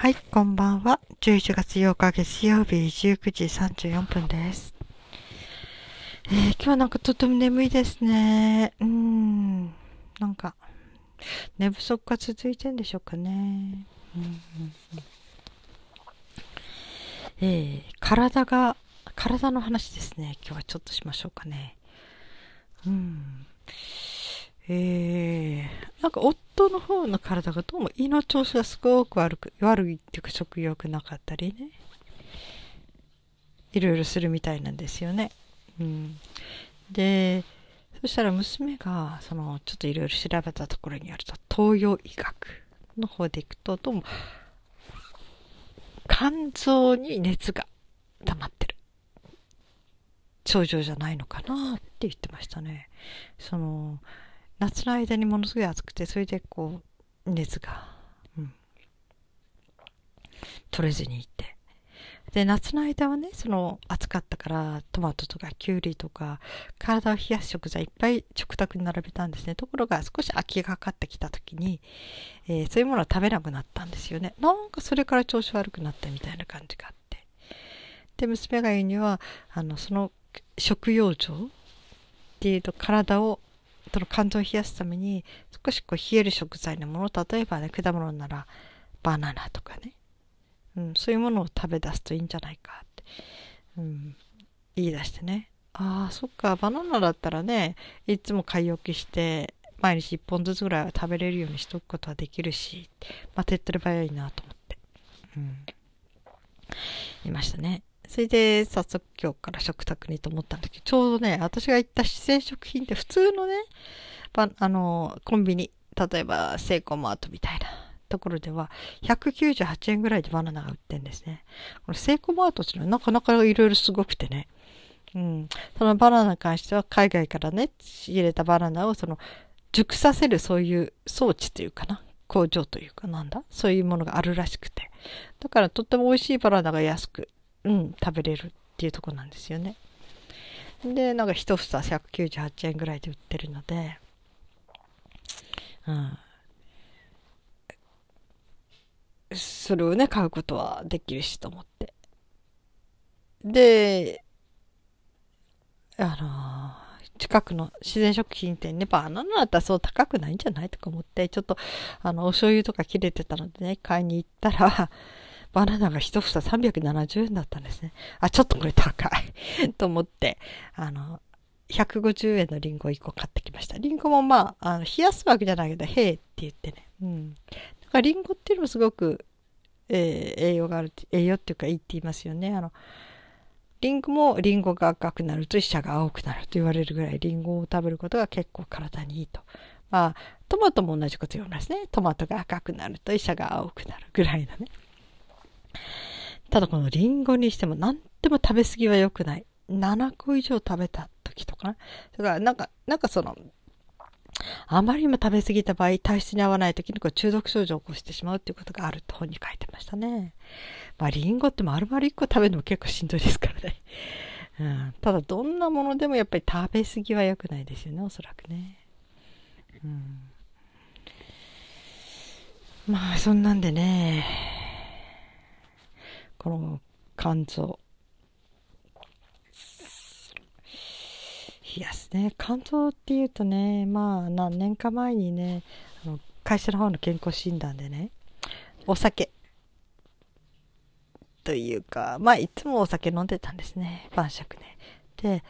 はい、こんばんは。11月8日月曜日19時34分です。えー、今日はなんかとても眠いですね。うーん。なんか、寝不足が続いてんでしょうかね。うんうん、えー、体が、体の話ですね。今日はちょっとしましょうかね。うん。えー、なんか夫の方の体がどうも胃の調子がすごく悪く、悪いっていうか食欲なかったりね。いろいろするみたいなんですよね。うん。で、そしたら娘が、その、ちょっといろいろ調べたところによると、東洋医学の方でいくと、どうも、肝臓に熱が溜まってる。症状じゃないのかなって言ってましたね。その、夏の間にものすごい暑くて、それでこう、熱が、うん、取れずにいて。で、夏の間はね、その暑かったから、トマトとかキュウリとか、体を冷やす食材いっぱい食卓に並べたんですね。ところが少し秋がかかってきた時に、えー、そういうものを食べなくなったんですよね。なんかそれから調子悪くなったみたいな感じがあって。で、娘が言うには、あの、その食用状っていうと体をその肝臓を冷やすために少しこう冷える食材のもの例えばね果物ならバナナとかね、うん、そういうものを食べ出すといいんじゃないかって、うん、言い出してね。ああそっか。バナナだったらねいつも買い置きして毎日1本ずつぐらいは食べれるようにしとくことはできるし、まあ、手っ取り早いなと思って、うん、いましたね。それで早速今日から食卓にと思ったんだけど、ちょうどね、私が行った自然食品って普通のね、あの、コンビニ、例えばセイコーマートみたいなところでは、198円ぐらいでバナナが売ってるんですね。このセイコーマートっていうのはなかなかいろいろすごくてね。うん。そのバナナに関しては海外からね、仕入れたバナナをその、熟させるそういう装置というかな。工場というかなんだそういうものがあるらしくて。だからとっても美味しいバナナが安くうん、食べれるっていうとこなんですよね。で、なんか一房198円ぐらいで売ってるので、うん。それをね、買うことはできるしと思って。で、あの、近くの自然食品店ね、バナナだったらそう高くないんじゃないとか思って、ちょっと、あの、お醤油とか切れてたのでね、買いに行ったら、バナナが一房370円だったんですね。あ、ちょっとこれ高い と思って、あの、150円のリンゴを1個買ってきました。リンゴもまあ、あの冷やすわけじゃないけど、へえって言ってね。うん。だからリンゴっていうのもすごく、えー、栄養がある、栄養っていうかいいって言いますよね。あの、リンゴもリンゴが赤くなると医者が青くなると言われるぐらいリンゴを食べることが結構体にいいと。まあ、トマトも同じこと言いますね。トマトが赤くなると医者が青くなるぐらいのね。ただこのリンゴにしても何でも食べ過ぎは良くない。7個以上食べた時とかな。だからなんか、なんかその、あまりにも食べ過ぎた場合、体質に合わない時にこう中毒症状を起こしてしまうっていうことがあると本に書いてましたね。まあリンゴって丸々1個食べるのも結構しんどいですからね。うん、ただどんなものでもやっぱり食べ過ぎは良くないですよね、おそらくね。うん、まあそんなんでね、この肝臓。冷やすね。肝臓っていうとね、まあ何年か前にね、あの会社の方の健康診断でね、お酒というか、まあいつもお酒飲んでたんですね。晩酌ね。で、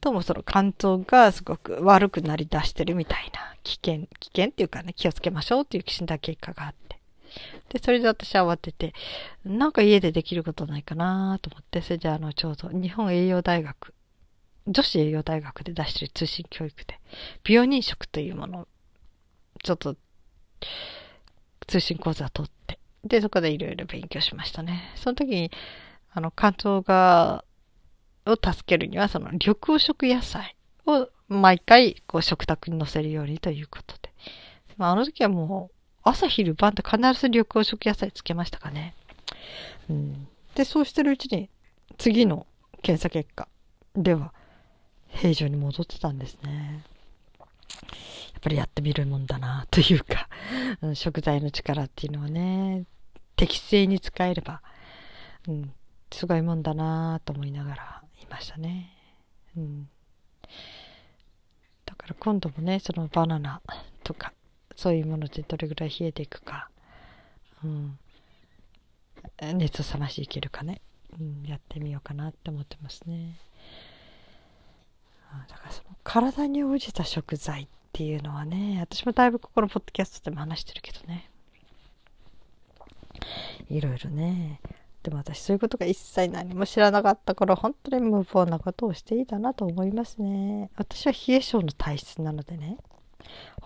どうもその肝臓がすごく悪くなりだしてるみたいな危険、危険っていうかね、気をつけましょうっていう診断結果があって。で、それで私は慌てて、なんか家でできることないかなと思って、それであの、ちょうど日本栄養大学、女子栄養大学で出してる通信教育で、美容認食というものを、ちょっと、通信講座を取って、で、そこでいろいろ勉強しましたね。その時に、あの、肝臓が、を助けるには、その、緑黄色野菜を毎回、こう、食卓に載せるようにということで。まあ、あの時はもう、朝昼晩と必ず緑黄色野菜つけましたかね。うん。で、そうしてるうちに、次の検査結果では、平常に戻ってたんですね。やっぱりやってみるもんだな、というか、食材の力っていうのはね、適正に使えれば、うん、すごいもんだなと思いながらいましたね。うん、だから今度もね、そのバナナとか、そういうものでどれぐらい冷えていくか、うん、熱を冷ましていけるかね、うん、やってみようかなって思ってますね。だからその体に応じた食材っていうのはね、私もだいぶここのポッドキャストでも話してるけどね。いろいろね。でも私そういうことが一切何も知らなかった頃、本当に無謀なことをしていたなと思いますね。私は冷え性の体質なのでね。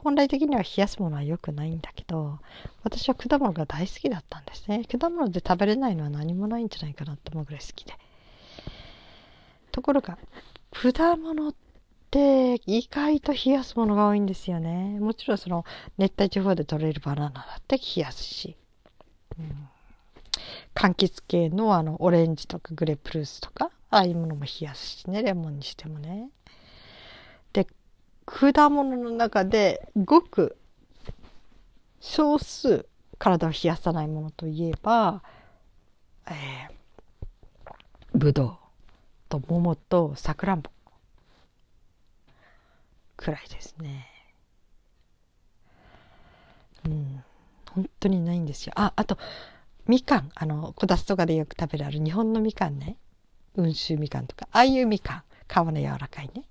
本来的には冷やすものは良くないんだけど、私は果物が大好きだったんですね。果物で食べれないのは何もないんじゃないかなと思うぐらい好きで。ところが、果物って意外と冷やすものが多いんですよね。もちろんその熱帯地方で取れるバナナだって冷やすし。うん、柑橘系のあのオレンジとかグレープフルーツとか、ああいうものも冷やすしね、レモンにしてもね。果物の中でごく少数体を冷やさないものといえば、えー、ぶどうと桃とさくらんぼくらいですね。うん、本当にないんですよ。あ、あと、みかん、あの、こたつとかでよく食べるある日本のみかんね。温州みかんとか、ああいうみかん、皮の柔らかいね。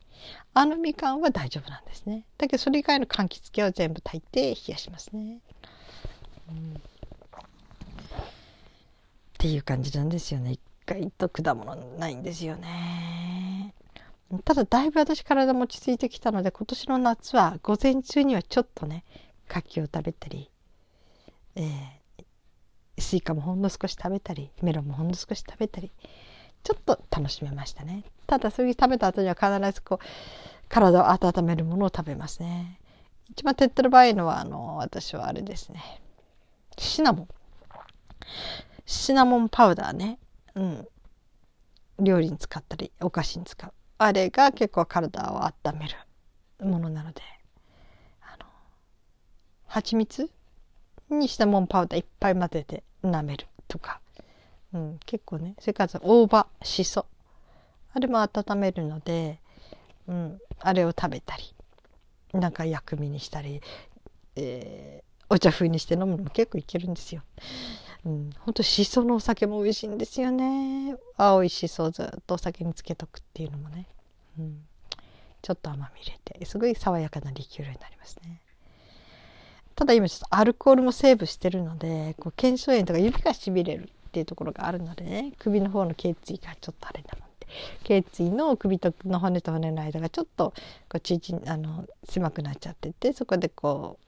あのみかんは大丈夫なんですね。だけどそれ以外の柑橘系は全部炊いて冷やしますね。うん、っていう感じなんですよね。一回と果物ないんですよね。ただだいぶ私体も落ち着いてきたので今年の夏は午前中にはちょっとね柿を食べたり、えー、スイカもほんの少し食べたりメロンもほんの少し食べたりちょっと楽しめましたね。ただそういう食べた後には必ずこう体を温めるものを食べますね。一番手っ取り早いのはあの私はあれですね。シナモン。シナモンパウダーね。うん。料理に使ったりお菓子に使う。あれが結構体を温めるものなので。あの蜂蜜にシナモンパウダーいっぱい混ぜて舐めるとか、うん、結構ねそれから大葉しそあれも温めるので、うん、あれを食べたりなんか薬味にしたり、えー、お茶風にして飲むのも結構いけるんですよ。うん、ほんとしそのお酒も美味しいんですよね。青いしそをずっとお酒につけとくっていうのもね、うん、ちょっと甘み入れてすごい爽やかなリキュールになりますね。ただ今ちょっとアルコールもセーブしてるのでこう腱鞘炎とか指がしびれる。っていうところがあるのでね首の方の頸椎がちょっとあれなので頸椎の首との骨と骨の間がちょっとこうちちあの狭くなっちゃっててそこでこ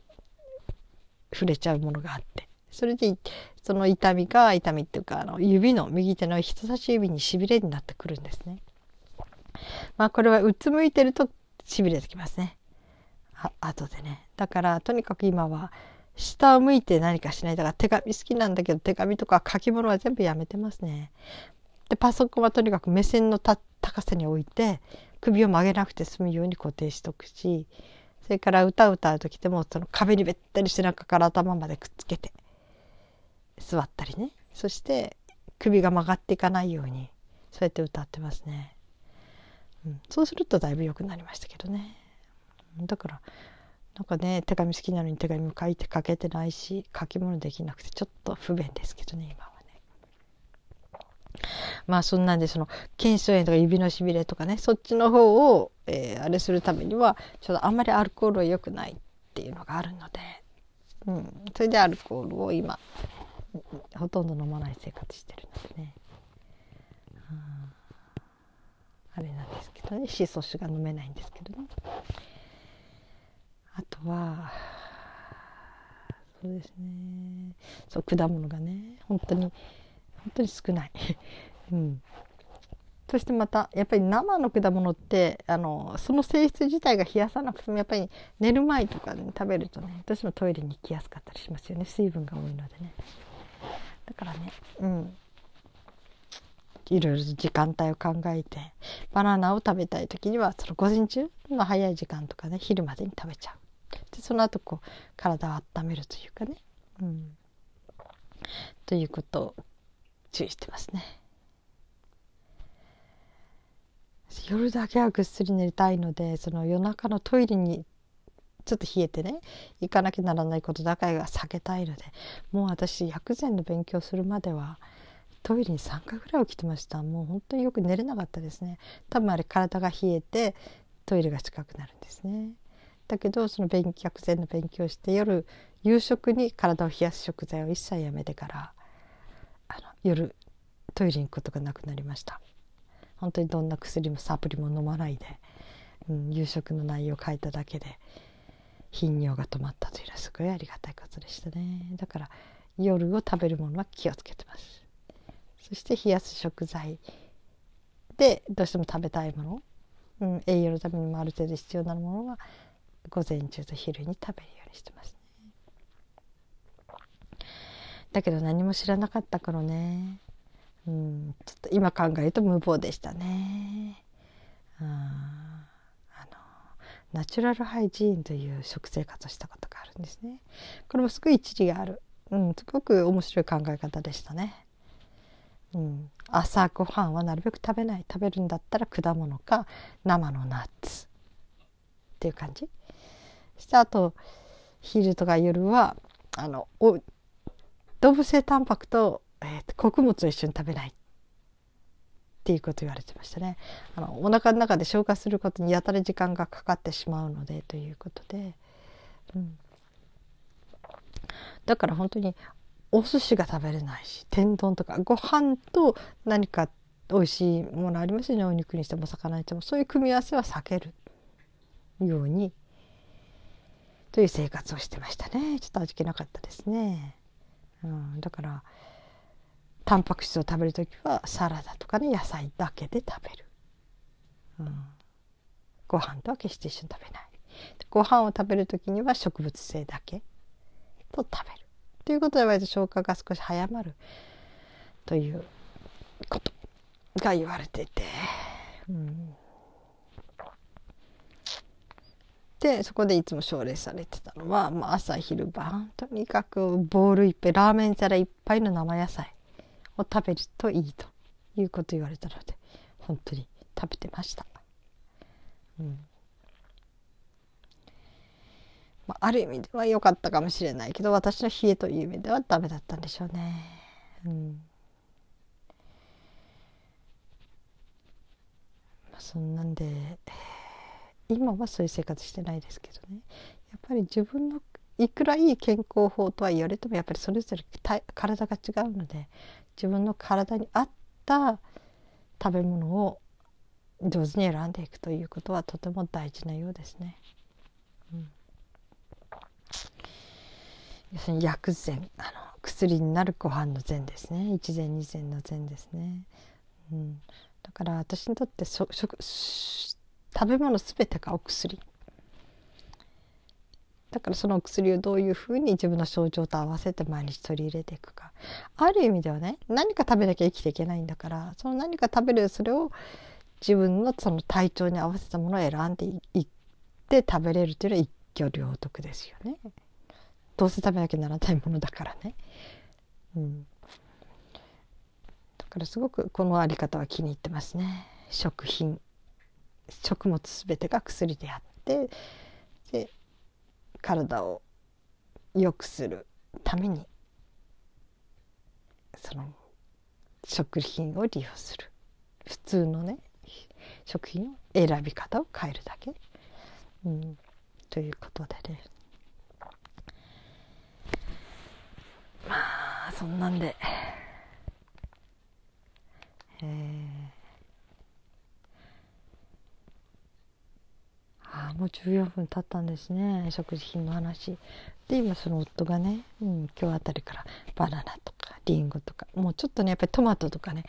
う触れちゃうものがあってそれでその痛みが痛みっていうかあの指の右手の人差し指にしびれになってくるんですね。まあこれはうつむいてるとしびれてきますね。あ後でね。だからとにかく今は下を向いて何かしない。だから手紙好きなんだけど手紙とか書き物は全部やめてますね。でパソコンはとにかく目線の高さに置いて首を曲げなくて済むように固定しとくしそれから歌を歌う時でもその壁にべったり背中から頭までくっつけて座ったりね。そして首が曲がっていかないようにそうやって歌ってますね、うん、そうするとだいぶ良くなりましたけどね。だからなんかね手紙好きなのに手紙も書いて書けてないし書き物できなくてちょっと不便ですけどね今はね。まあそんなんでその腱鞘炎とか指のしびれとかねそっちの方を、えー、あれするためにはちょっとあんまりアルコールは良くないっていうのがあるので、うん、それでアルコールを今ほとんど飲まない生活してるのでね、あれなんですけどね。シソ酒が飲めないんですけどねあとはそうですね。そう果物がね本当に本当に少ない。うん。そしてまたやっぱり生の果物ってあのその性質自体が冷やさなくてもやっぱり寝る前とかに食べるとね私もトイレに行きやすかったりしますよね。水分が多いのでね。だからねうん。いろいろ時間帯を考えてバナナを食べたい時にはその午前中の早い時間とかね昼までに食べちゃう。でその後こう体を温めるというかね、うん、ということを注意してますね。夜だけはぐっすり寝たいのでその夜中のトイレにちょっと冷えてね行かなきゃならないことだけは避けたいのでもう私薬膳の勉強するまではトイレに3回ぐらい起きてました。もう本当によく寝れなかったですね。多分あれ体が冷えてトイレが近くなるんですね。だけどその勉薬膳の勉強して夜夕食に体を冷やす食材を一切やめてからあの夜トイレに行くことがなくなりました。本当にどんな薬もサプリも飲まないで、うん、夕食の内容を変えただけで頻尿が止まったというのはすごいありがたいことでしたね。だから夜を食べるものは気をつけてます。そして冷やす食材でどうしても食べたいもの、うん、栄養のためにもある程度必要なものは午前中と昼に食べるようにしてますねだけど何も知らなかった頃ねうんちょっと今考えると無謀でしたねあのナチュラルハイジーンという食生活をしたことがあるんですね。これもすごい一理がある。うん、すごく面白い考え方でしたね。うん、朝ごはんはなるべく食べない食べるんだったら果物か生のナッツっていう感じしてあと昼とか夜はあの動物性タンパクと、えー、穀物を一緒に食べないっていうこと言われてましたね。あのお腹の中で消化することにやたら時間がかかってしまうのでということで、うん、だから本当にお寿司が食べれないし天丼とかご飯と何か美味しいものありますよね。お肉にしても魚にしても。そういう組み合わせは避けるようにという生活をしてましたね。ちょっと味気なかったですね、うん、だからタンパク質を食べる時はサラダとかね野菜だけで食べる、うん、ご飯とは決して一緒に食べない。ご飯を食べる時には植物性だけと食べる。ということで割と消化が少し早まる。ということが言われていて、うん、でそこでいつも奨励されてたのは、まあ、朝昼晩とにかくボールいっぱいラーメン皿いっぱいの生野菜を食べるといいということ言われたので本当に食べてました。うんまあ、ある意味では良かったかもしれないけど私の冷えという意味ではダメだったんでしょうね。うんまあ、そんなんで今はそういう生活してないですけどねやっぱり自分のいくらいい健康法とは言われてもやっぱりそれぞれ体が違うので自分の体に合った食べ物を上手に選んでいくということはとても大事なようですね。うん、要するに薬膳あの薬になるご飯の膳ですね一膳二膳の膳ですね。うん、だから私にとって食食べ物全てがお薬だからそのお薬をどういうふうに自分の症状と合わせて毎日取り入れていくかある意味ではね何か食べなきゃ生きていけないんだからその何か食べるそれを自分のその体調に合わせたものを選んでいって食べれるというのは一挙両得ですよね。どうせ食べなきゃならないものだからね。うん、だからすごくこのあり方は気に入ってますね。食品食物全てが薬であってで体を良くするためにその食品を利用する。普通のね食品を選び方を変えるだけ、うん、ということでね。まあそんなんで。えー。ああもう14分経ったんですね。食事品の話。で今その夫がね、うん、今日あたりからバナナとかりんごとかもうちょっとねやっぱりトマトとかね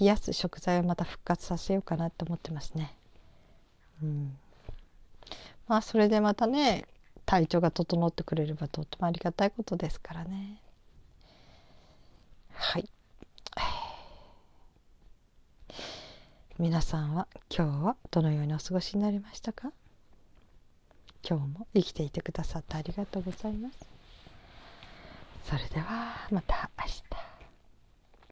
冷やす食材をまた復活させようかなと思ってますね。うん。まあそれでまたね体調が整ってくれればとってもありがたいことですからね。はい。皆さんは今日はどのようにお過ごしになりましたか？今日も生きていてくださってありがとうございます。それではまた明日。